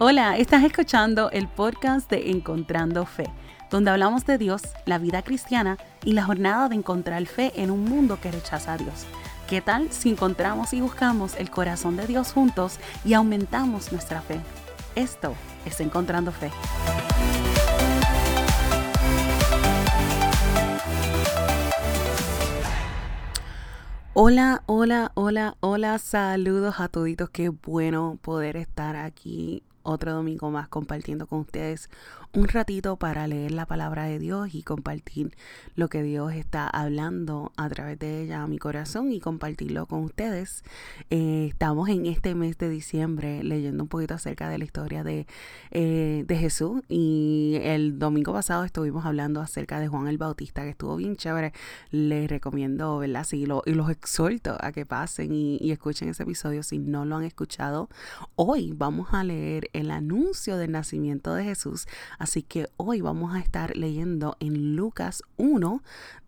Hola, estás escuchando el podcast de Encontrando Fe, donde hablamos de Dios, la vida cristiana y la jornada de encontrar fe en un mundo que rechaza a Dios. ¿Qué tal si encontramos y buscamos el corazón de Dios juntos y aumentamos nuestra fe? Esto es Encontrando Fe. Hola, hola, hola, hola, saludos a toditos, qué bueno poder estar aquí otro domingo más compartiendo con ustedes un ratito para leer la palabra de Dios y compartir lo que Dios está hablando a través de ella a mi corazón y compartirlo con ustedes. Eh, estamos en este mes de diciembre leyendo un poquito acerca de la historia de, eh, de Jesús y el domingo pasado estuvimos hablando acerca de Juan el Bautista que estuvo bien chévere. Les recomiendo, ¿verdad? Sí, y los exhorto a que pasen y, y escuchen ese episodio si no lo han escuchado. Hoy vamos a leer el anuncio del nacimiento de Jesús Así que hoy vamos a estar leyendo en Lucas 1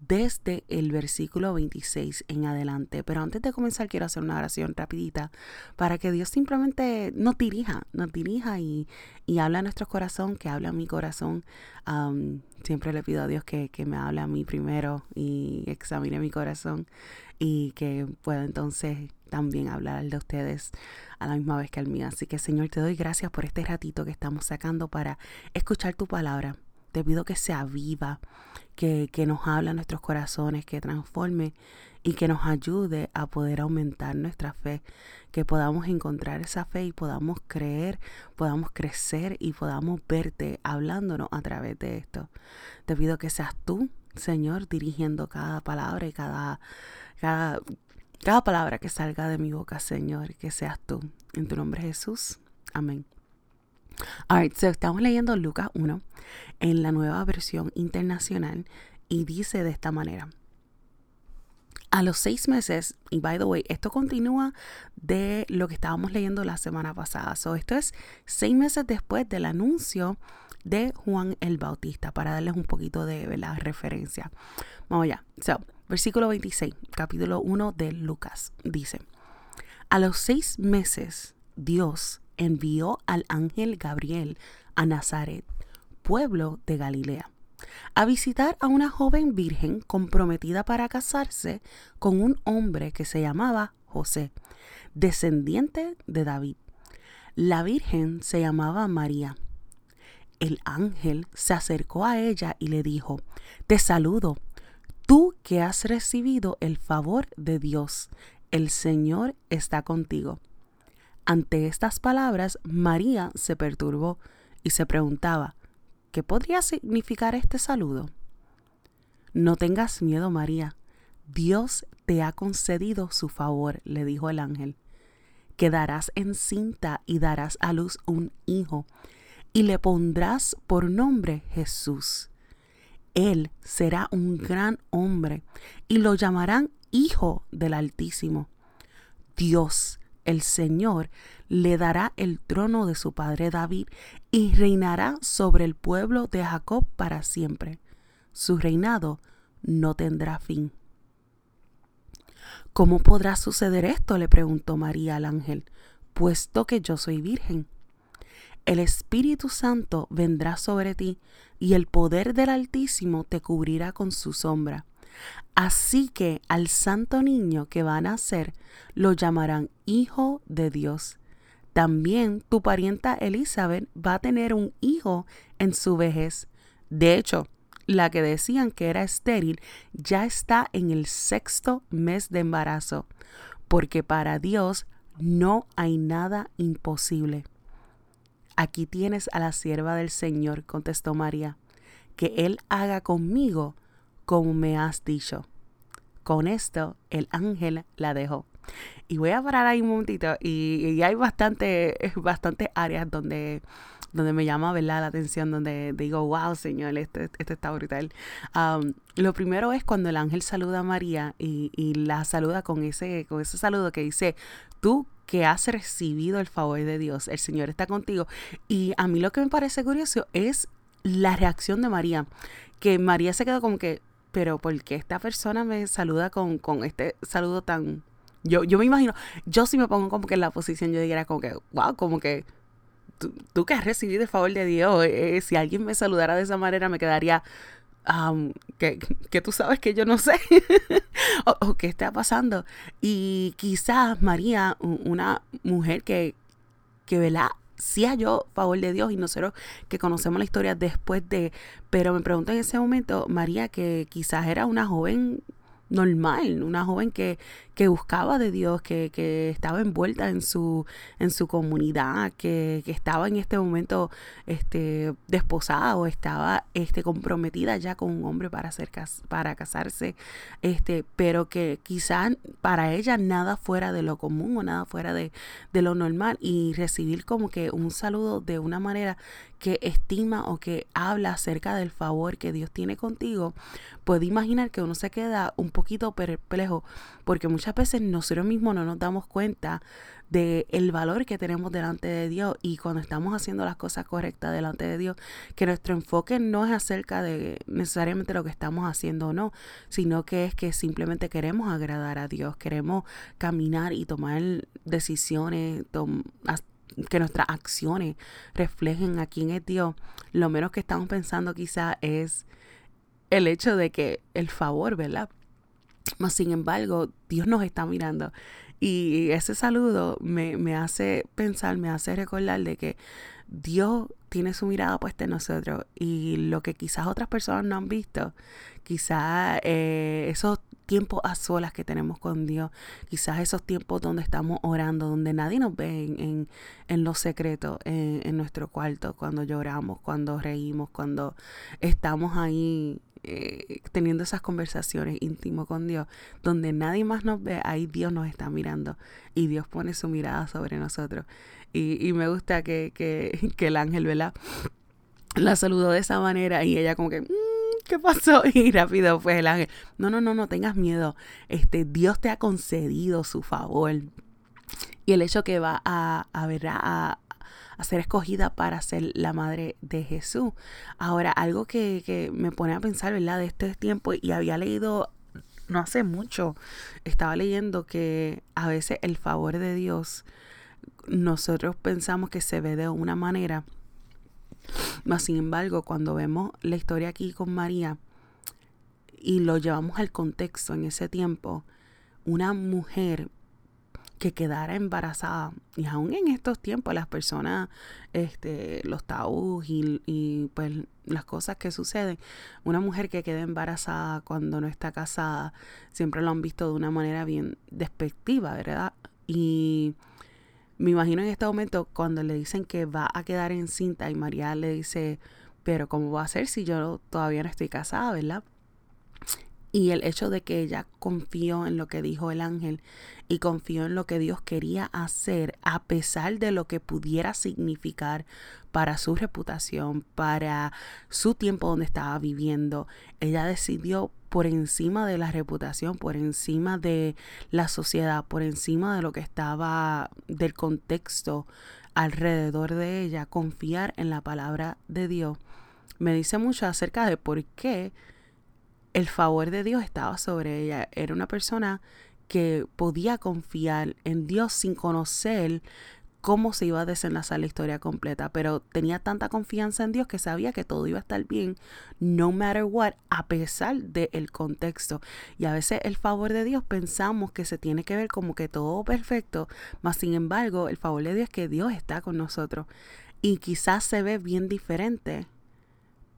desde el versículo 26 en adelante. Pero antes de comenzar quiero hacer una oración rapidita para que Dios simplemente nos dirija, nos dirija y, y habla a nuestro corazón, que habla a mi corazón. siempre le pido a Dios que, que me hable a mí primero y examine mi corazón y que pueda entonces también hablar de ustedes a la misma vez que al mío. Así que Señor, te doy gracias por este ratito que estamos sacando para escuchar tu palabra. Te pido que sea viva, que, que nos hable a nuestros corazones, que transforme y que nos ayude a poder aumentar nuestra fe, que podamos encontrar esa fe y podamos creer, podamos crecer y podamos verte hablándonos a través de esto. Te pido que seas tú, Señor, dirigiendo cada palabra y cada, cada, cada palabra que salga de mi boca, Señor, que seas tú. En tu nombre Jesús. Amén. Alright, so estamos leyendo Lucas 1 en la nueva versión internacional y dice de esta manera. A los seis meses, y by the way, esto continúa de lo que estábamos leyendo la semana pasada. So, esto es seis meses después del anuncio de Juan el Bautista, para darles un poquito de la referencia. Vamos allá. So, Versículo 26, capítulo 1 de Lucas, dice, A los seis meses Dios envió al ángel Gabriel a Nazaret, pueblo de Galilea, a visitar a una joven virgen comprometida para casarse con un hombre que se llamaba José, descendiente de David. La virgen se llamaba María. El ángel se acercó a ella y le dijo, Te saludo que has recibido el favor de Dios, el Señor está contigo. Ante estas palabras, María se perturbó y se preguntaba, ¿qué podría significar este saludo? No tengas miedo, María. Dios te ha concedido su favor, le dijo el ángel. Quedarás encinta y darás a luz un hijo, y le pondrás por nombre Jesús él será un gran hombre y lo llamarán Hijo del Altísimo. Dios, el Señor, le dará el trono de su padre David y reinará sobre el pueblo de Jacob para siempre. Su reinado no tendrá fin. ¿Cómo podrá suceder esto? le preguntó María al ángel, puesto que yo soy virgen el Espíritu Santo vendrá sobre ti y el poder del Altísimo te cubrirá con su sombra. Así que al santo niño que va a nacer lo llamarán Hijo de Dios. También tu parienta Elizabeth va a tener un hijo en su vejez. De hecho, la que decían que era estéril ya está en el sexto mes de embarazo, porque para Dios no hay nada imposible. Aquí tienes a la sierva del Señor, contestó María, que Él haga conmigo como me has dicho. Con esto el ángel la dejó. Y voy a parar ahí un momentito y, hay bastante, bastantes áreas donde, donde me llama la atención, donde digo, wow, Señor, esto, esto está brutal. lo primero es cuando el ángel saluda a María y, y, la saluda con ese, con ese saludo que dice, tú que has recibido el favor de Dios, el Señor está contigo. Y a mí lo que me parece curioso es la reacción de María, que María se quedó como que, pero ¿por qué esta persona me saluda con, con este saludo tan... Yo, yo me imagino, yo si me pongo como que en la posición, yo diría como que, wow, como que tú, que has recibido el favor de Dios, eh, si alguien me saludara de esa manera me quedaría, que, que, tú sabes que yo no sé o, o, qué está pasando. Y quizás María, una mujer que, que ¿verdad? sí halló favor de Dios y nosotros que conocemos la historia después de, pero me pregunto en ese momento, María, que quizás era una joven normal, una joven que, que buscaba de Dios, que, que, estaba envuelta en su, en su comunidad, que, que, estaba en este momento este, desposada o estaba este, comprometida ya con un hombre para, hacer, para casarse, este, pero que quizás para ella nada fuera de lo común o nada fuera de, de lo normal y recibir como que un saludo de una manera que estima o que habla acerca del favor que Dios tiene contigo, puede imaginar que uno se queda un poquito perplejo porque muchas veces nosotros mismos no nos damos cuenta de el valor que tenemos delante de Dios y cuando estamos haciendo las cosas correctas delante de Dios, que nuestro enfoque no es acerca de necesariamente lo que estamos haciendo o no, sino que es que simplemente queremos agradar a Dios, queremos caminar y tomar decisiones, que nuestras acciones reflejen a quién es Dios, lo menos que estamos pensando quizá es el hecho de que el favor, ¿verdad? Mas sin embargo, Dios nos está mirando. Y ese saludo me, me hace pensar, me hace recordar de que Dios tiene su mirada puesta en nosotros y lo que quizás otras personas no han visto, quizás eh, esos tiempos a solas que tenemos con Dios, quizás esos tiempos donde estamos orando, donde nadie nos ve en, en, en lo secreto, en, en, nuestro cuarto, cuando lloramos, cuando reímos, cuando estamos ahí eh, teniendo esas conversaciones íntimas con Dios, donde nadie más nos ve, ahí Dios nos está mirando y Dios pone su mirada sobre nosotros. Y, y me gusta que, que, que, el ángel, ¿verdad? La saludó de esa manera y ella como que... Mm, ¿Qué pasó? Y rápido fue el ángel. No, no, no, no tengas miedo. Este, Dios te ha concedido su favor. Y el hecho que va a, a, ver, a, a ser escogida para ser la madre de Jesús. Ahora, algo que, que me pone a pensar, ¿verdad? De este tiempo, y había leído no hace mucho, estaba leyendo que a veces el favor de Dios, nosotros pensamos que se ve de una manera, mas sin embargo, cuando vemos la historia aquí con María y lo llevamos al contexto en ese tiempo, una mujer que quedara embarazada. Y aún en estos tiempos las personas, este, los tabús y, y, pues las cosas que suceden, una mujer que queda embarazada cuando no está casada, siempre lo han visto de una manera bien despectiva, ¿verdad? Y me imagino en este momento cuando le dicen que va a quedar encinta y María le dice, pero ¿cómo va a ser si yo todavía no estoy casada, ¿verdad? Y el hecho de que ella confió en lo que dijo el ángel y confió en lo que Dios quería hacer a pesar de lo que pudiera significar para su reputación, para su tiempo donde estaba viviendo. Ella decidió por encima de la reputación, por encima de la sociedad, por encima de lo que estaba del contexto alrededor de ella, confiar en la palabra de Dios. Me dice mucho acerca de por qué el favor de Dios estaba sobre ella. Era una persona que podía confiar en Dios sin conocer cómo se iba a desenlazar la historia completa, pero tenía tanta confianza en Dios que sabía que todo iba a estar bien, no matter what, a pesar del contexto. Y a veces el favor de Dios pensamos que se tiene que ver como que todo perfecto, mas sin embargo el favor de Dios es que Dios está con nosotros y quizás se ve bien diferente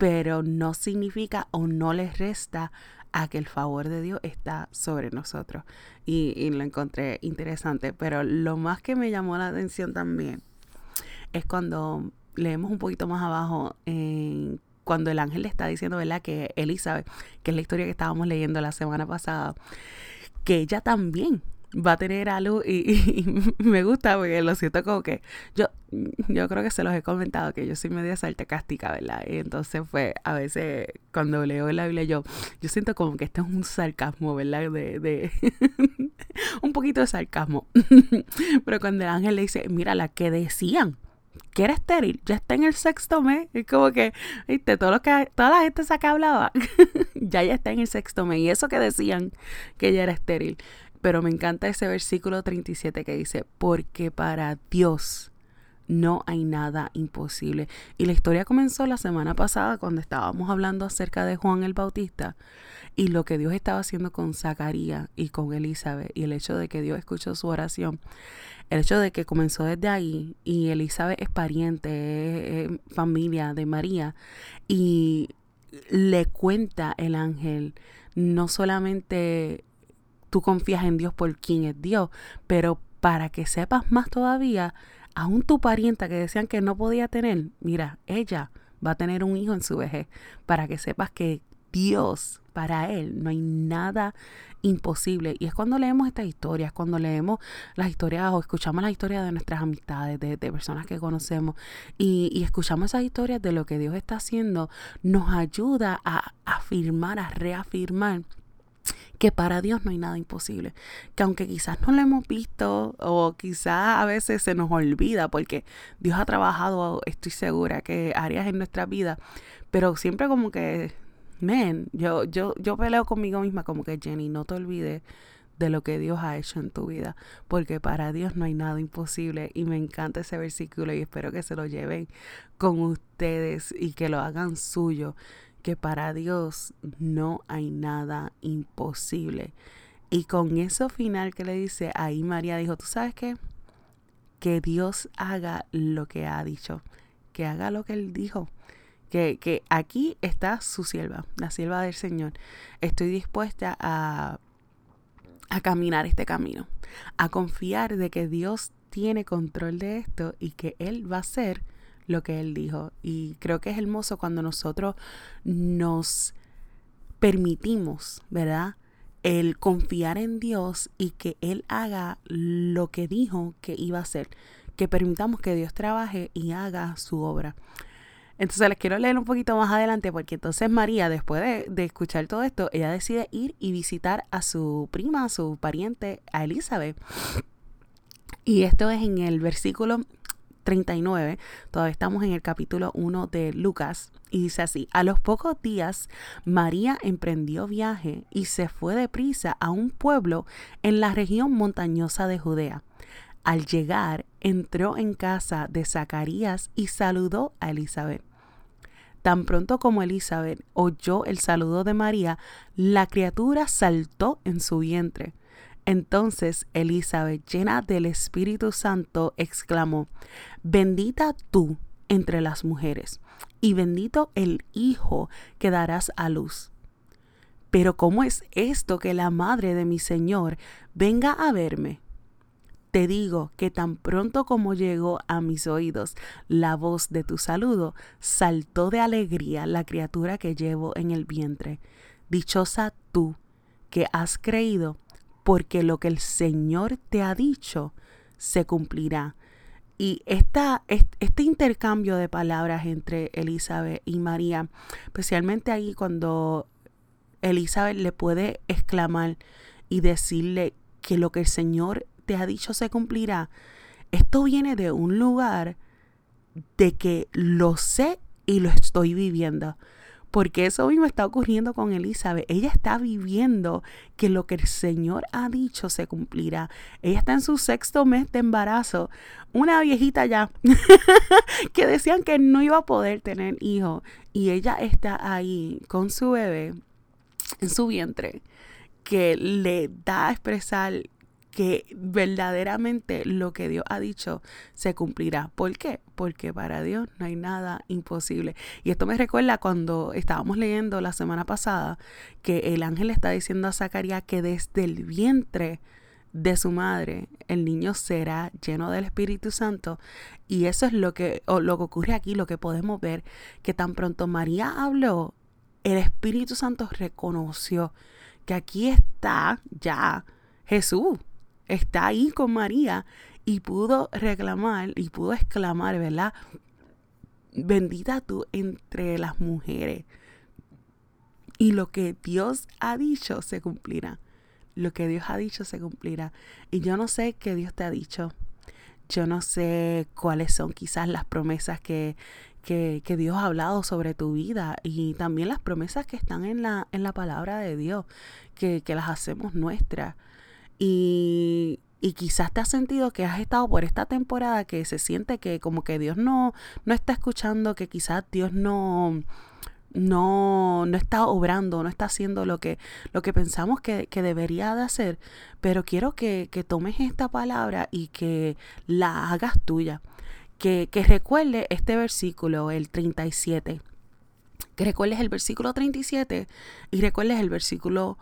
pero no significa o no les resta a que el favor de Dios está sobre nosotros. Y, lo encontré interesante, pero lo más que me llamó la atención también es cuando leemos un poquito más abajo, cuando el ángel le está diciendo, ¿verdad? Que Elizabeth, que es la historia que estábamos leyendo la semana pasada, que ella también va a tener algo y, me gusta porque lo siento como que yo, yo creo que se los he comentado que yo soy media sarcástica, ¿verdad? Y entonces fue a veces cuando leo la Biblia yo, yo siento como que esto es un sarcasmo, ¿verdad? De, de un poquito de sarcasmo. Pero cuando el ángel le dice, mira, la que decían que era estéril, ya está en el sexto mes. Es como que, viste, todo lo que, toda la gente que hablaba, ya ya está en el sexto mes. Y eso que decían que ella era estéril. Pero me encanta ese versículo 37 que dice, porque para Dios no hay nada imposible. Y la historia comenzó la semana pasada cuando estábamos hablando acerca de Juan el Bautista y lo que Dios estaba haciendo con Zacarías y con Elizabeth y el hecho de que Dios escuchó su oración. El hecho de que comenzó desde ahí y Elizabeth es pariente, es familia de María y le cuenta el ángel no solamente tú confías en Dios por quien es Dios, pero para que sepas más todavía, aún tu parienta que decían que no podía tener, mira, ella va a tener un hijo en su vejez, para que sepas que Dios, para Él, no hay nada imposible. Y es cuando leemos estas historias, cuando leemos las historias o escuchamos las historias de nuestras amistades, de, personas que conocemos, y, y, escuchamos esas historias de lo que Dios está haciendo, nos ayuda a afirmar, a reafirmar que para Dios no hay nada imposible. Que aunque quizás no lo hemos visto o quizás a veces se nos olvida porque Dios ha trabajado, estoy segura, que áreas en nuestra vida, pero siempre como que, men, yo, yo, yo peleo conmigo misma como que Jenny, no te olvides de lo que Dios ha hecho en tu vida, porque para Dios no hay nada imposible y me encanta ese versículo y espero que se lo lleven con ustedes y que lo hagan suyo que para Dios no hay nada imposible. Y con eso final que le dice, ahí María dijo, ¿tú sabes qué? Que Dios haga lo que ha dicho, que haga lo que él dijo. Que, que aquí está su sierva, la sierva del Señor. Estoy dispuesta a, a caminar este camino, a confiar de que Dios tiene control de esto y que Él va a ser lo que él dijo. Y creo que es hermoso cuando nosotros nos permitimos, ¿verdad? El confiar en Dios y que Él haga lo que dijo que iba a hacer. Que permitamos que Dios trabaje y haga su obra. Entonces les quiero leer un poquito más adelante porque entonces María, después de, escuchar todo esto, ella decide ir y visitar a su prima, a su pariente, a Elizabeth. Y esto es en el versículo 39, todavía estamos en el capítulo 1 de Lucas, y dice así, a los pocos días María emprendió viaje y se fue deprisa a un pueblo en la región montañosa de Judea. Al llegar, entró en casa de Zacarías y saludó a Elizabeth. Tan pronto como Elizabeth oyó el saludo de María, la criatura saltó en su vientre. Entonces Elizabeth, llena del Espíritu Santo, exclamó, Bendita tú entre las mujeres, y bendito el Hijo que darás a luz. Pero ¿cómo es esto que la madre de mi Señor venga a verme? Te digo que tan pronto como llegó a mis oídos la voz de tu saludo, saltó de alegría la criatura que llevo en el vientre. Dichosa tú que has creído porque lo que el Señor te ha dicho se cumplirá. Y esta, este intercambio de palabras entre Elizabeth y María, especialmente ahí cuando Elizabeth le puede exclamar y decirle que lo que el Señor te ha dicho se cumplirá, esto viene de un lugar de que lo sé y lo estoy viviendo porque eso mismo está ocurriendo con Elizabeth. Ella está viviendo que lo que el Señor ha dicho se cumplirá. Ella está en su sexto mes de embarazo, una viejita ya, que decían que no iba a poder tener hijo. Y ella está ahí con su bebé en su vientre, que le da a expresar que verdaderamente lo que Dios ha dicho se cumplirá. ¿Por qué? Porque para Dios no hay nada imposible. Y esto me recuerda cuando estábamos leyendo la semana pasada que el ángel está diciendo a Zacarías que desde el vientre de su madre el niño será lleno del Espíritu Santo y eso es lo que lo que ocurre aquí, lo que podemos ver que tan pronto María habló, el Espíritu Santo reconoció que aquí está ya Jesús está ahí con María y pudo reclamar y pudo exclamar, ¿verdad? Bendita tú entre las mujeres. Y lo que Dios ha dicho se cumplirá. Lo que Dios ha dicho se cumplirá. Y yo no sé qué Dios te ha dicho. Yo no sé cuáles son quizás las promesas que, que, que, Dios ha hablado sobre tu vida y también las promesas que están en la, en la palabra de Dios, que, que las hacemos nuestras. Y Y quizás te has sentido que has estado por esta temporada que se siente que como que Dios no, no está escuchando, que quizás Dios no, no, no está obrando, no está haciendo lo que, lo que pensamos que, debería de hacer. Pero quiero que, que, tomes esta palabra y que la hagas tuya. Que, que recuerde este versículo, el 37. Que recuerdes el versículo 37 y recuerdes el versículo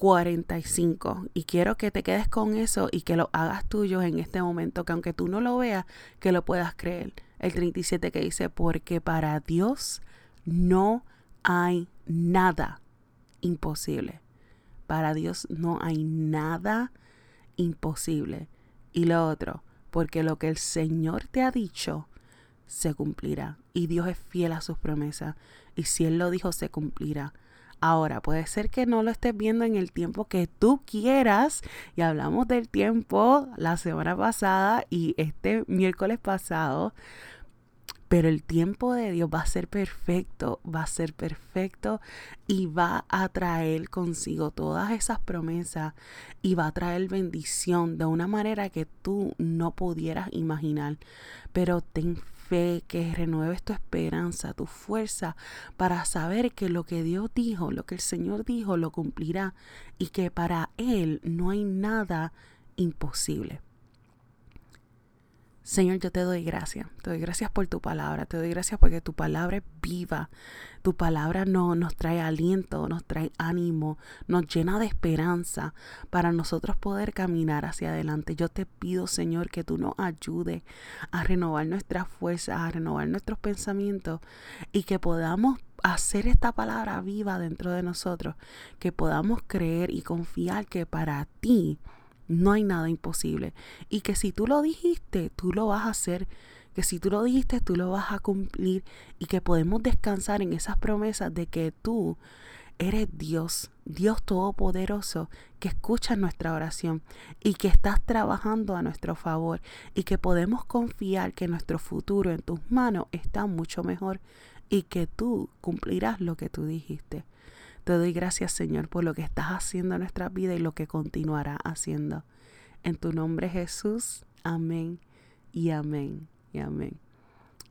45. Y quiero que te quedes con eso y que lo hagas tuyo en este momento, que aunque tú no lo veas, que lo puedas creer. El 37 que dice, porque para Dios no hay nada imposible. Para Dios no hay nada imposible. Y lo otro, porque lo que el Señor te ha dicho se cumplirá. Y Dios es fiel a sus promesas. Y si Él lo dijo, se cumplirá. Ahora, puede ser que no lo estés viendo en el tiempo que tú quieras. Y hablamos del tiempo la semana pasada y este miércoles pasado. Pero el tiempo de Dios va a ser perfecto, va a ser perfecto y va a traer consigo todas esas promesas y va a traer bendición de una manera que tú no pudieras imaginar. Pero ten fe, que renueves tu esperanza, tu fuerza para saber que lo que Dios dijo, lo que el Señor dijo, lo cumplirá y que para Él no hay nada imposible. Señor, yo te doy gracias. Te doy gracias por tu palabra. Te doy gracias porque tu palabra es viva. Tu palabra no, nos trae aliento, nos trae ánimo, nos llena de esperanza para nosotros poder caminar hacia adelante. Yo te pido, Señor, que tú nos ayudes a renovar nuestras fuerzas, a renovar nuestros pensamientos y que podamos hacer esta palabra viva dentro de nosotros, que podamos creer y confiar que para ti no hay nada imposible. Y que si tú lo dijiste, tú lo vas a hacer. Que si tú lo dijiste, tú lo vas a cumplir. Y que podemos descansar en esas promesas de que tú eres Dios, Dios Todopoderoso, que escucha nuestra oración y que estás trabajando a nuestro favor y que podemos confiar que nuestro futuro en tus manos está mucho mejor y que tú cumplirás lo que tú dijiste. Te doy gracias, Señor, por lo que estás haciendo en nuestra vida y lo que continuará haciendo. En tu nombre, Jesús. Amén y amén y amén.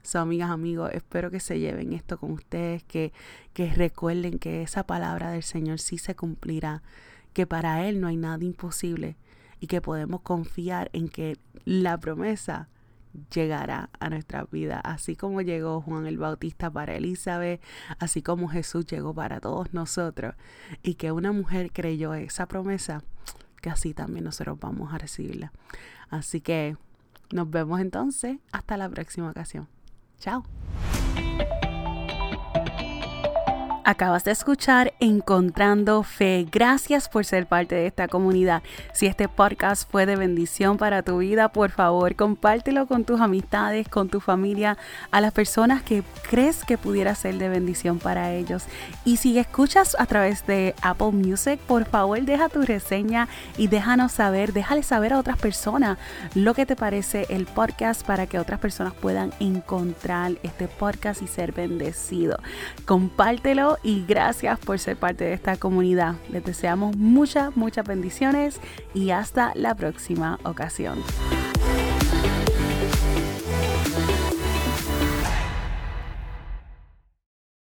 So, amigas, amigos, espero que se lleven esto con ustedes, que, que recuerden que esa palabra del Señor sí se cumplirá, que para Él no hay nada imposible y que podemos confiar en que la promesa llegará a nuestra vida, así como llegó Juan el Bautista para Elizabeth, así como Jesús llegó para todos nosotros, y que una mujer creyó esa promesa, que así también nosotros vamos a recibirla. Así que nos vemos entonces hasta la próxima ocasión. Chao. Acabas de escuchar Encontrando Fe. Gracias por ser parte de esta comunidad. Si este podcast fue de bendición para tu vida, por favor, compártelo con tus amistades, con tu familia, a las personas que crees que pudiera ser de bendición para ellos. Y si escuchas a través de Apple Music, por favor, deja tu reseña y déjanos saber, déjale saber a otras personas lo que te parece el podcast para que otras personas puedan encontrar este podcast y ser bendecido. Compártelo y gracias por ser parte de esta comunidad. Les deseamos muchas, muchas bendiciones y hasta la próxima ocasión.